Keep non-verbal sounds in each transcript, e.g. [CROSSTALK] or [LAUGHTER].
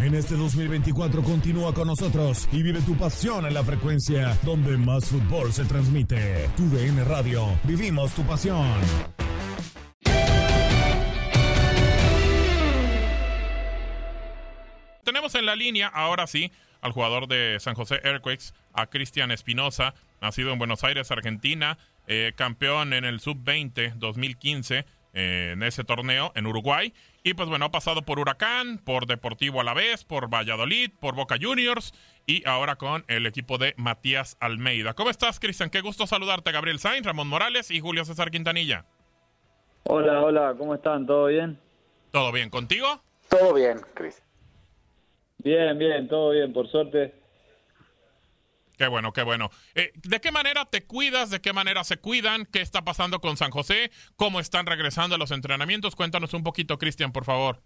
En este 2024 continúa con nosotros y vive tu pasión en la frecuencia donde más fútbol se transmite. Tu DN Radio. Vivimos tu pasión. Tenemos en la línea, ahora sí, al jugador de San José Earthquakes, a Cristian Espinosa, nacido en Buenos Aires, Argentina, eh, campeón en el Sub-20 2015 eh, en ese torneo en Uruguay. Y pues bueno, ha pasado por Huracán, por Deportivo Alavés, por Valladolid, por Boca Juniors y ahora con el equipo de Matías Almeida. ¿Cómo estás, Cristian? Qué gusto saludarte, Gabriel Sainz, Ramón Morales y Julio César Quintanilla. Hola, hola, ¿cómo están? ¿Todo bien? ¿Todo bien contigo? Todo bien, Cristian. Bien, bien, todo bien, por suerte. Qué bueno, qué bueno. Eh, ¿De qué manera te cuidas? ¿De qué manera se cuidan? ¿Qué está pasando con San José? ¿Cómo están regresando a los entrenamientos? Cuéntanos un poquito, Cristian, por favor.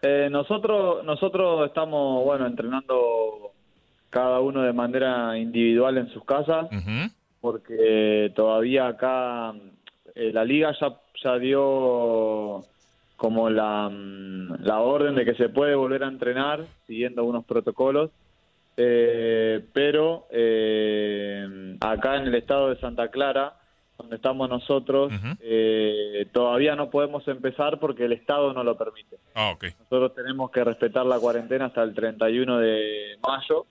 Eh, nosotros, nosotros estamos, bueno, entrenando cada uno de manera individual en sus casas, porque todavía acá eh, la liga ya, ya dio como la, mm, la orden de que se puede volver a entrenar siguiendo unos protocolos. Eh, pero eh, acá en el estado de Santa Clara, donde estamos nosotros, eh, todavía no podemos empezar porque el estado no lo permite. Ah, ok. Nosotros tenemos que respetar la cuarentena hasta el 31 de mayo,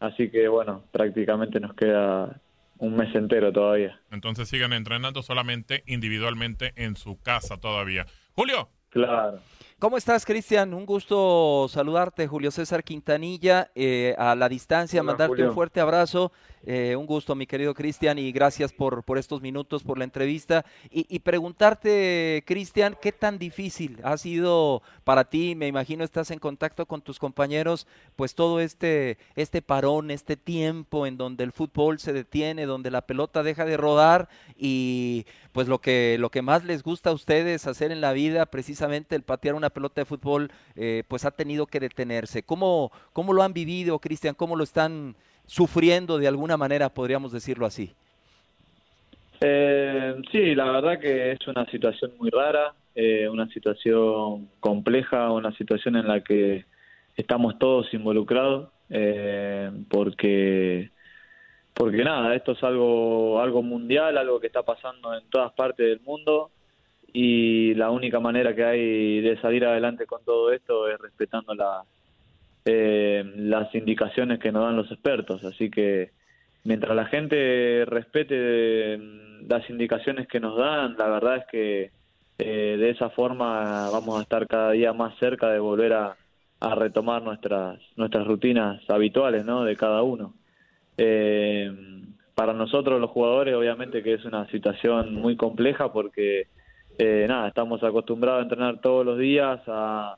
así que bueno, prácticamente nos queda un mes entero todavía. Entonces sigan entrenando solamente individualmente en su casa todavía. Julio. Claro. ¿Cómo estás, Cristian? Un gusto saludarte, Julio César Quintanilla, eh, a la distancia, Hola, mandarte Julio. un fuerte abrazo. Eh, un gusto, mi querido Cristian, y gracias por, por estos minutos, por la entrevista. Y, preguntarte, Cristian, ¿qué tan difícil ha sido para ti? Me imagino estás en contacto con tus compañeros, pues todo este, este parón, este tiempo en donde el fútbol se detiene, donde la pelota deja de rodar y pues lo que, lo que más les gusta a ustedes hacer en la vida, precisamente el patear una pelota de fútbol, eh, pues ha tenido que detenerse. ¿Cómo, cómo lo han vivido, Cristian? ¿Cómo lo están sufriendo de alguna manera, podríamos decirlo así? Eh, sí, la verdad que es una situación muy rara, eh, una situación compleja, una situación en la que estamos todos involucrados, eh, porque porque nada, esto es algo algo mundial, algo que está pasando en todas partes del mundo y la única manera que hay de salir adelante con todo esto es respetando la, eh, las indicaciones que nos dan los expertos, así que mientras la gente respete eh, las indicaciones que nos dan, la verdad es que eh, de esa forma vamos a estar cada día más cerca de volver a, retomar nuestras nuestras rutinas habituales, ¿no? De cada uno. Eh, para nosotros los jugadores, obviamente que es una situación muy compleja porque eh, nada, estamos acostumbrados a entrenar todos los días, a,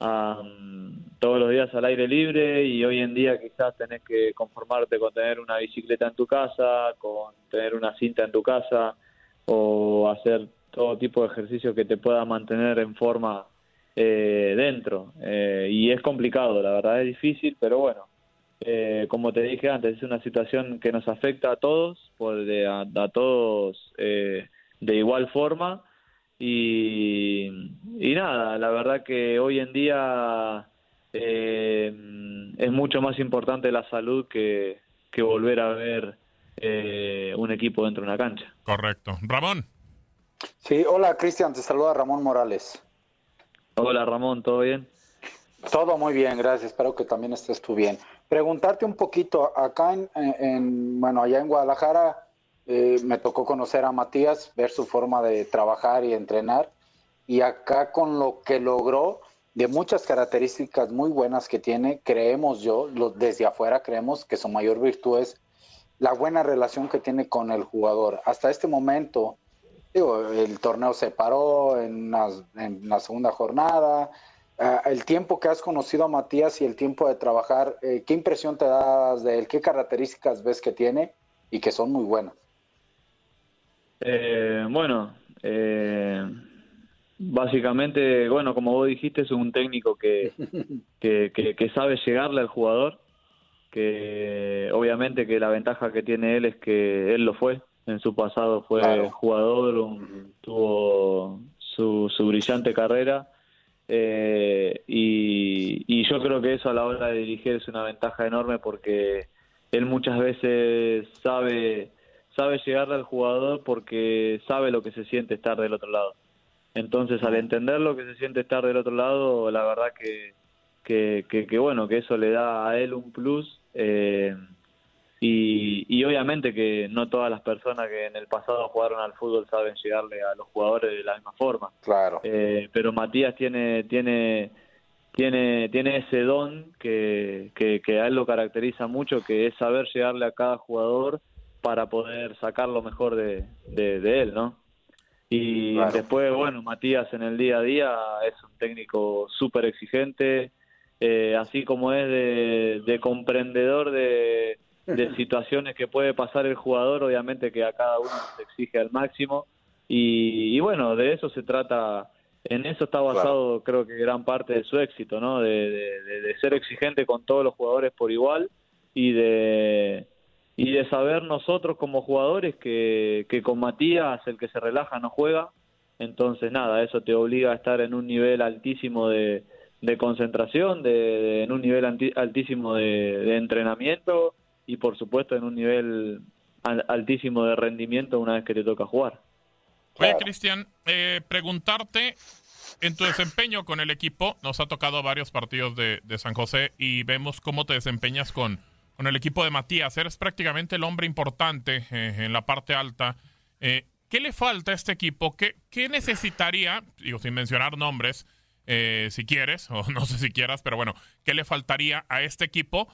mm, todos los días al aire libre y hoy en día quizás tenés que conformarte con tener una bicicleta en tu casa, con tener una cinta en tu casa o hacer todo tipo de ejercicio que te pueda mantener en forma eh, dentro. Eh, y es complicado, la verdad es difícil, pero bueno, eh, como te dije antes, es una situación que nos afecta a todos, por de- a, a todos eh, de igual forma. Y, y nada, la verdad que hoy en día eh, es mucho más importante la salud que, que volver a ver eh, un equipo dentro de una cancha. Correcto. Ramón. Sí, hola Cristian, te saluda Ramón Morales. Hola Ramón, ¿todo bien? Todo muy bien, gracias. Espero que también estés tú bien. Preguntarte un poquito, acá en, bueno, allá en Guadalajara eh, me tocó conocer a Matías, ver su forma de trabajar y entrenar, y acá con lo que logró, de muchas características muy buenas que tiene, creemos yo, desde afuera creemos que su mayor virtud es la buena relación que tiene con el jugador. Hasta este momento, digo, el torneo se paró en la, segunda jornada. Ah, el tiempo que has conocido a Matías y el tiempo de trabajar, eh, ¿qué impresión te das de él? ¿Qué características ves que tiene y que son muy buenas? Eh, bueno, eh, Básicamente, bueno, como vos dijiste, es un técnico [LAUGHS] que, que, sabe llegarle al jugador, que obviamente que la ventaja que tiene él es que él lo fue, en su pasado fue jugador, tuvo su, su brillante carrera. Eh, y, y, yo creo que eso a la hora de dirigir es una ventaja enorme porque él muchas veces sabe sabe llegarle al jugador porque sabe lo que se siente estar del otro lado. Entonces, al entender lo que se siente estar del otro lado, la verdad que, que, bueno, que eso le da a él un plus. Eh, y, obviamente que no todas las personas que en el pasado jugaron al fútbol saben llegarle a los jugadores de la misma forma. Claro. Eh, pero Matías tiene, tiene, tiene, tiene ese don que, que, a él lo caracteriza mucho, que es saber llegarle a cada jugador para poder sacar lo mejor de, de él, ¿no? Y después, bueno, Matías en el día a día es un técnico súper exigente, eh, así como es de, comprendedor de, [LAUGHS] situaciones que puede pasar el jugador, obviamente que a cada uno se exige al máximo. Y, bueno, de eso se trata, en eso está basado creo que gran parte de su éxito, ¿no? de ser exigente con todos los jugadores por igual y de y de saber nosotros como jugadores que, que con Matías el que se relaja no juega, entonces nada, eso te obliga a estar en un nivel altísimo de, de concentración, de, en un nivel altísimo de, entrenamiento y por supuesto en un nivel altísimo de rendimiento una vez que te toca jugar. Oye, Cristian, eh, preguntarte, en tu desempeño con el equipo, nos ha tocado varios partidos de, de San José y vemos cómo te desempeñas con, con el equipo de Matías. Eres prácticamente el hombre importante eh, en la parte alta. Eh, ¿Qué le falta a este equipo? ¿Qué, necesitaría, digo, sin mencionar nombres, eh, si quieres, [LAUGHS] o no sé si quieras, pero bueno, ¿qué le faltaría a este equipo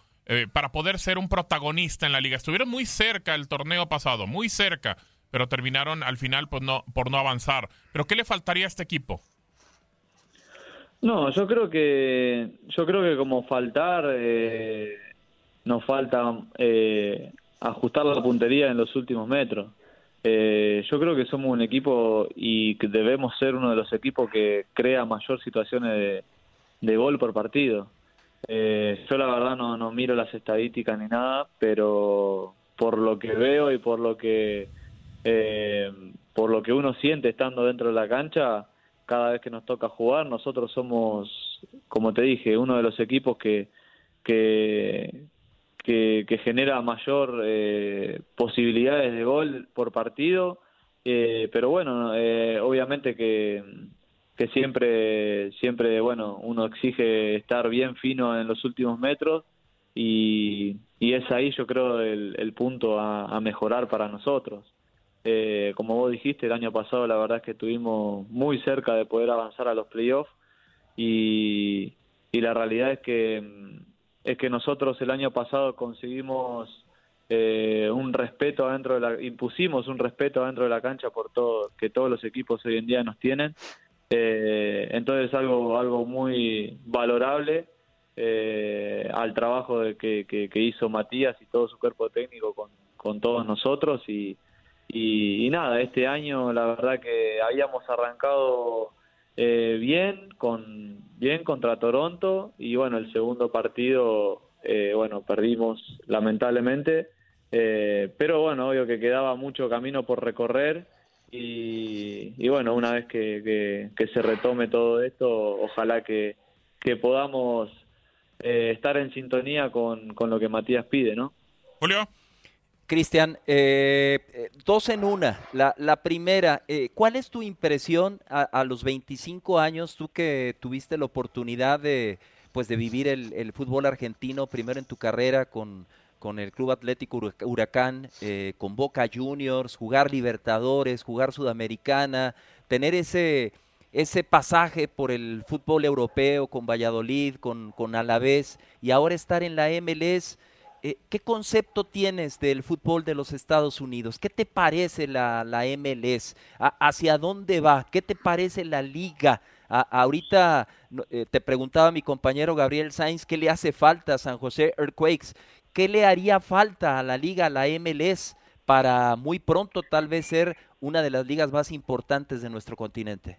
para poder ser un protagonista en la liga? Estuvieron muy cerca el torneo pasado, muy cerca, pero terminaron al final pues, por no avanzar. ¿Pero qué le faltaría a este equipo? No, yo creo que yo creo que como faltar nos falta eh, ajustar la puntería en los últimos metros. Eh, yo creo que somos un equipo y que debemos ser uno de los equipos que crea mayor situaciones de, gol por partido. Eh, yo la verdad no, no miro las estadísticas ni nada, pero por lo que veo y por lo que por lo que uno siente estando dentro de la cancha, cada vez que nos toca jugar, nosotros somos, como te dije, uno de los equipos que, que, que, genera mayor eh, posibilidades de gol por partido, eh, pero bueno, eh, obviamente que, que siempre, siempre, bueno, uno exige estar bien fino en los últimos metros y, y es ahí yo creo el, punto a, mejorar para nosotros. como vos dijiste, el año pasado la verdad es que estuvimos muy cerca de poder avanzar a los playoffs y la realidad es que es que nosotros el año pasado conseguimos eh, un respeto adentro de la, impusimos un respeto adentro de la cancha por todo, que todos los equipos hoy en día nos tienen. Eh, entonces algo, algo muy valorable eh, al trabajo de que, que, hizo Matías y todo su cuerpo técnico con, con todos nosotros y, y, y, nada, este año la verdad que habíamos arrancado eh, bien, con, bien contra Toronto y bueno, el segundo partido, eh, bueno, perdimos lamentablemente, eh, pero bueno, obvio que quedaba mucho camino por recorrer y, bueno, una vez que, se retome todo esto, ojalá que, podamos eh, estar en sintonía con, con lo que Matías pide, ¿no? Julio. Cristian, eh, eh, dos en una. La, la primera, eh, ¿cuál es tu impresión a, los 25 años, tú que tuviste la oportunidad de, pues, de vivir el, fútbol argentino primero en tu carrera con, con el Club Atlético Huracán, con Boca Juniors, jugar Libertadores, jugar Sudamericana, tener ese, ese pasaje por el fútbol europeo con Valladolid, con, con Alavés y ahora estar en la MLS? Eh, ¿qué concepto tienes del fútbol de los Estados Unidos? ¿Qué te parece la, MLS? ¿Hacia dónde va? ¿Qué te parece la liga? ahorita eh, te preguntaba mi compañero Gabriel Sainz qué le hace falta a San José Earthquakes, qué le haría falta a la liga, a la MLS, para muy pronto tal vez ser una de las ligas más importantes de nuestro continente.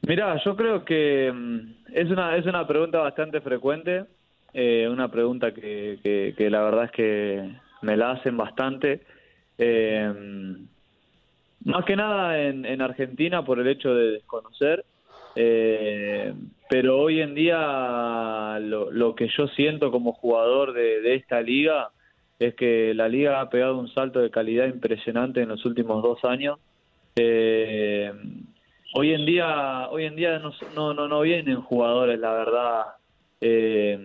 Mira, yo creo que mm, es una, es una pregunta bastante frecuente eh, una pregunta que, que, la verdad es que me la hacen bastante. Eh, más que nada en, en, Argentina por el hecho de desconocer, eh, pero hoy en día lo, lo, que yo siento como jugador de, esta liga es que la liga ha pegado un salto de calidad impresionante en los últimos dos años. hoy en día, hoy en día no, no, no, no vienen jugadores, la verdad, eh,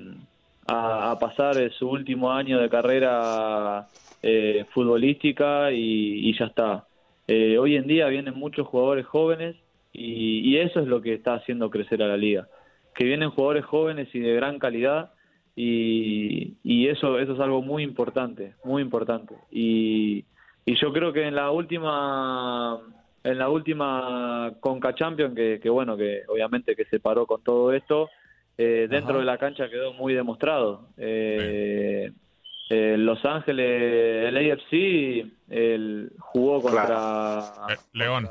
a, pasar su último año de carrera eh, futbolística y, ya está. Eh, hoy en día vienen muchos jugadores jóvenes y, eso es lo que está haciendo crecer a la liga. Que vienen jugadores jóvenes y de gran calidad y, eso, eso es algo muy importante, muy importante. Y, yo creo que en la última en la última Conca Champion que, que bueno que obviamente que se paró con todo esto eh, dentro de la cancha quedó muy demostrado. Eh, eh, Los Ángeles, el AFC, el, jugó contra León.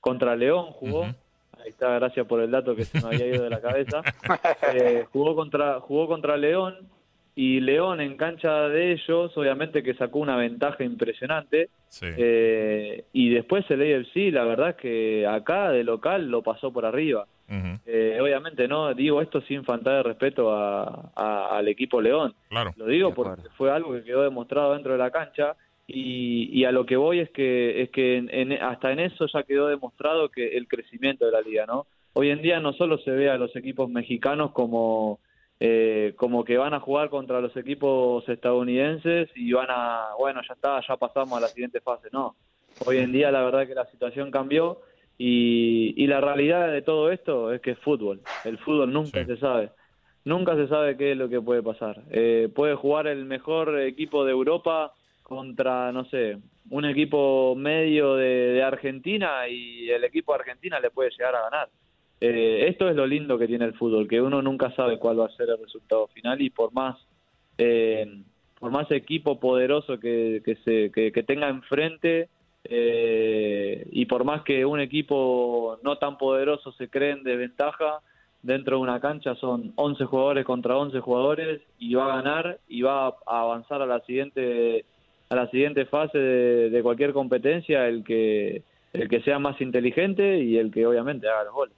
Contra, León jugó. Ahí está, gracias por el dato que se me había ido de la cabeza. [LAUGHS] jugó contra jugó contra León y León en cancha de ellos, obviamente que sacó una ventaja impresionante. y después el AFC, la verdad es que acá de local lo pasó por arriba. Eh, obviamente no digo esto sin faltar de respeto al equipo León. Lo digo porque fue algo que quedó demostrado dentro de la cancha y, a lo que voy es que es que hasta en eso ya quedó demostrado que el crecimiento de la liga, ¿no? Hoy en día no solo se ve a los equipos mexicanos como eh, como que van a jugar contra los equipos estadounidenses y van a, bueno, ya está, ya pasamos a la siguiente fase, no. Hoy en día la verdad que la situación cambió y, la realidad de todo esto es que es fútbol. El fútbol nunca se sabe. Nunca se sabe qué es lo que puede pasar. Eh, puede jugar el mejor equipo de Europa contra, no sé, un equipo medio de, Argentina y el equipo de Argentina le puede llegar a ganar. Eh, esto es lo lindo que tiene el fútbol, que uno nunca sabe cuál va a ser el resultado final y por más eh, por más equipo poderoso que, que se que, que tenga enfrente eh, y por más que un equipo no tan poderoso se cree en desventaja, dentro de una cancha son 11 jugadores contra 11 jugadores y va a ganar y va a avanzar a la siguiente a la siguiente fase de, cualquier competencia el que el que sea más inteligente y el que obviamente haga los goles.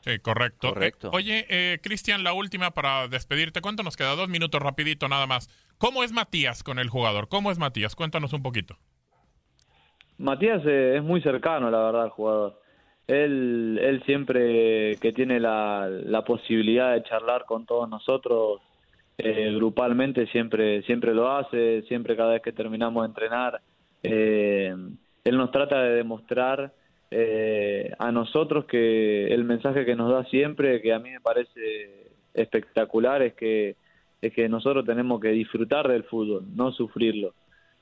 Sí, correcto. correcto. oye, eh, Cristian, la última para despedirte. ¿Cuánto nos queda? Dos minutos rapidito nada más. ¿Cómo es Matías con el jugador? ¿Cómo es Matías? Cuéntanos un poquito. Matías eh, es muy cercano, la verdad, al jugador. Él, él siempre que tiene la, la posibilidad de charlar con todos nosotros eh, grupalmente, siempre, siempre lo hace, siempre cada vez que terminamos de entrenar, eh, él nos trata de demostrar a nosotros que el mensaje que nos da siempre, que a mí me parece espectacular, es que, es que nosotros tenemos que disfrutar del fútbol, no sufrirlo.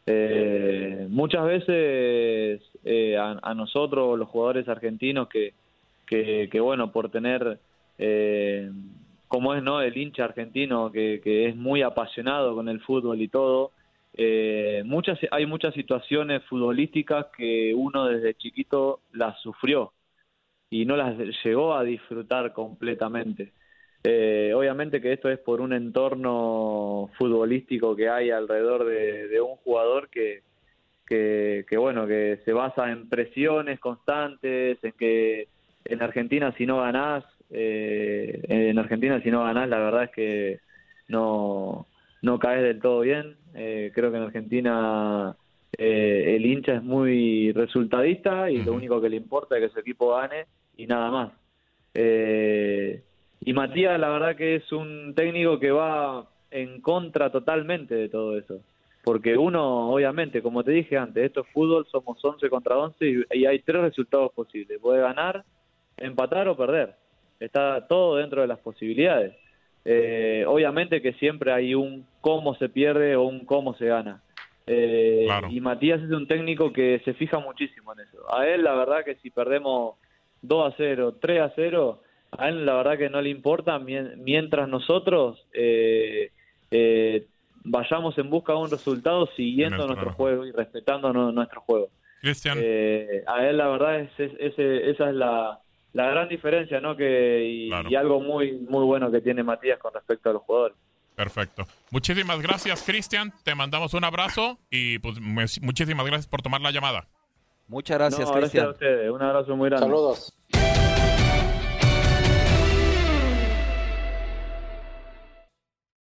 Eh, muchas veces eh, a, nosotros, los jugadores argentinos, que, que, bueno, por tener, eh, como es, ¿no? El hincha argentino que, que, es muy apasionado con el fútbol y todo, eh, muchas, hay muchas situaciones futbolísticas que uno desde chiquito las sufrió y no las llegó a disfrutar completamente. Eh, obviamente que esto es por un entorno futbolístico que hay alrededor de, un jugador que, que, que, bueno, que se basa en presiones constantes, en que en Argentina si no ganás, eh, en Argentina si no ganás, la verdad es que no, no caes del todo bien. Eh, creo que en Argentina eh, el hincha es muy resultadista y lo único que le importa es que su equipo gane y nada más. Eh, y Matías, la verdad que es un técnico que va en contra totalmente de todo eso. Porque uno, obviamente, como te dije antes, esto es fútbol, somos 11 contra 11 y, hay tres resultados posibles. Puede ganar, empatar o perder. Está todo dentro de las posibilidades. Eh, obviamente que siempre hay un cómo se pierde o un cómo se gana. Eh, y Matías es un técnico que se fija muchísimo en eso. A él la verdad que si perdemos 2 a 0, 3 a 0, a él la verdad que no le importa mientras nosotros eh, eh, vayamos en busca de un resultado siguiendo nuestro juego y respetando nuestro juego. Cristian. a él la verdad es, esa es la, gran diferencia, ¿no? Que y, algo muy muy bueno que tiene Matías con respecto a los jugadores. Perfecto. Muchísimas gracias, Cristian. Te mandamos un abrazo y pues muchísimas gracias por tomar la llamada. Muchas gracias, Cristian. Gracias a ustedes. Un abrazo muy grande. Saludos.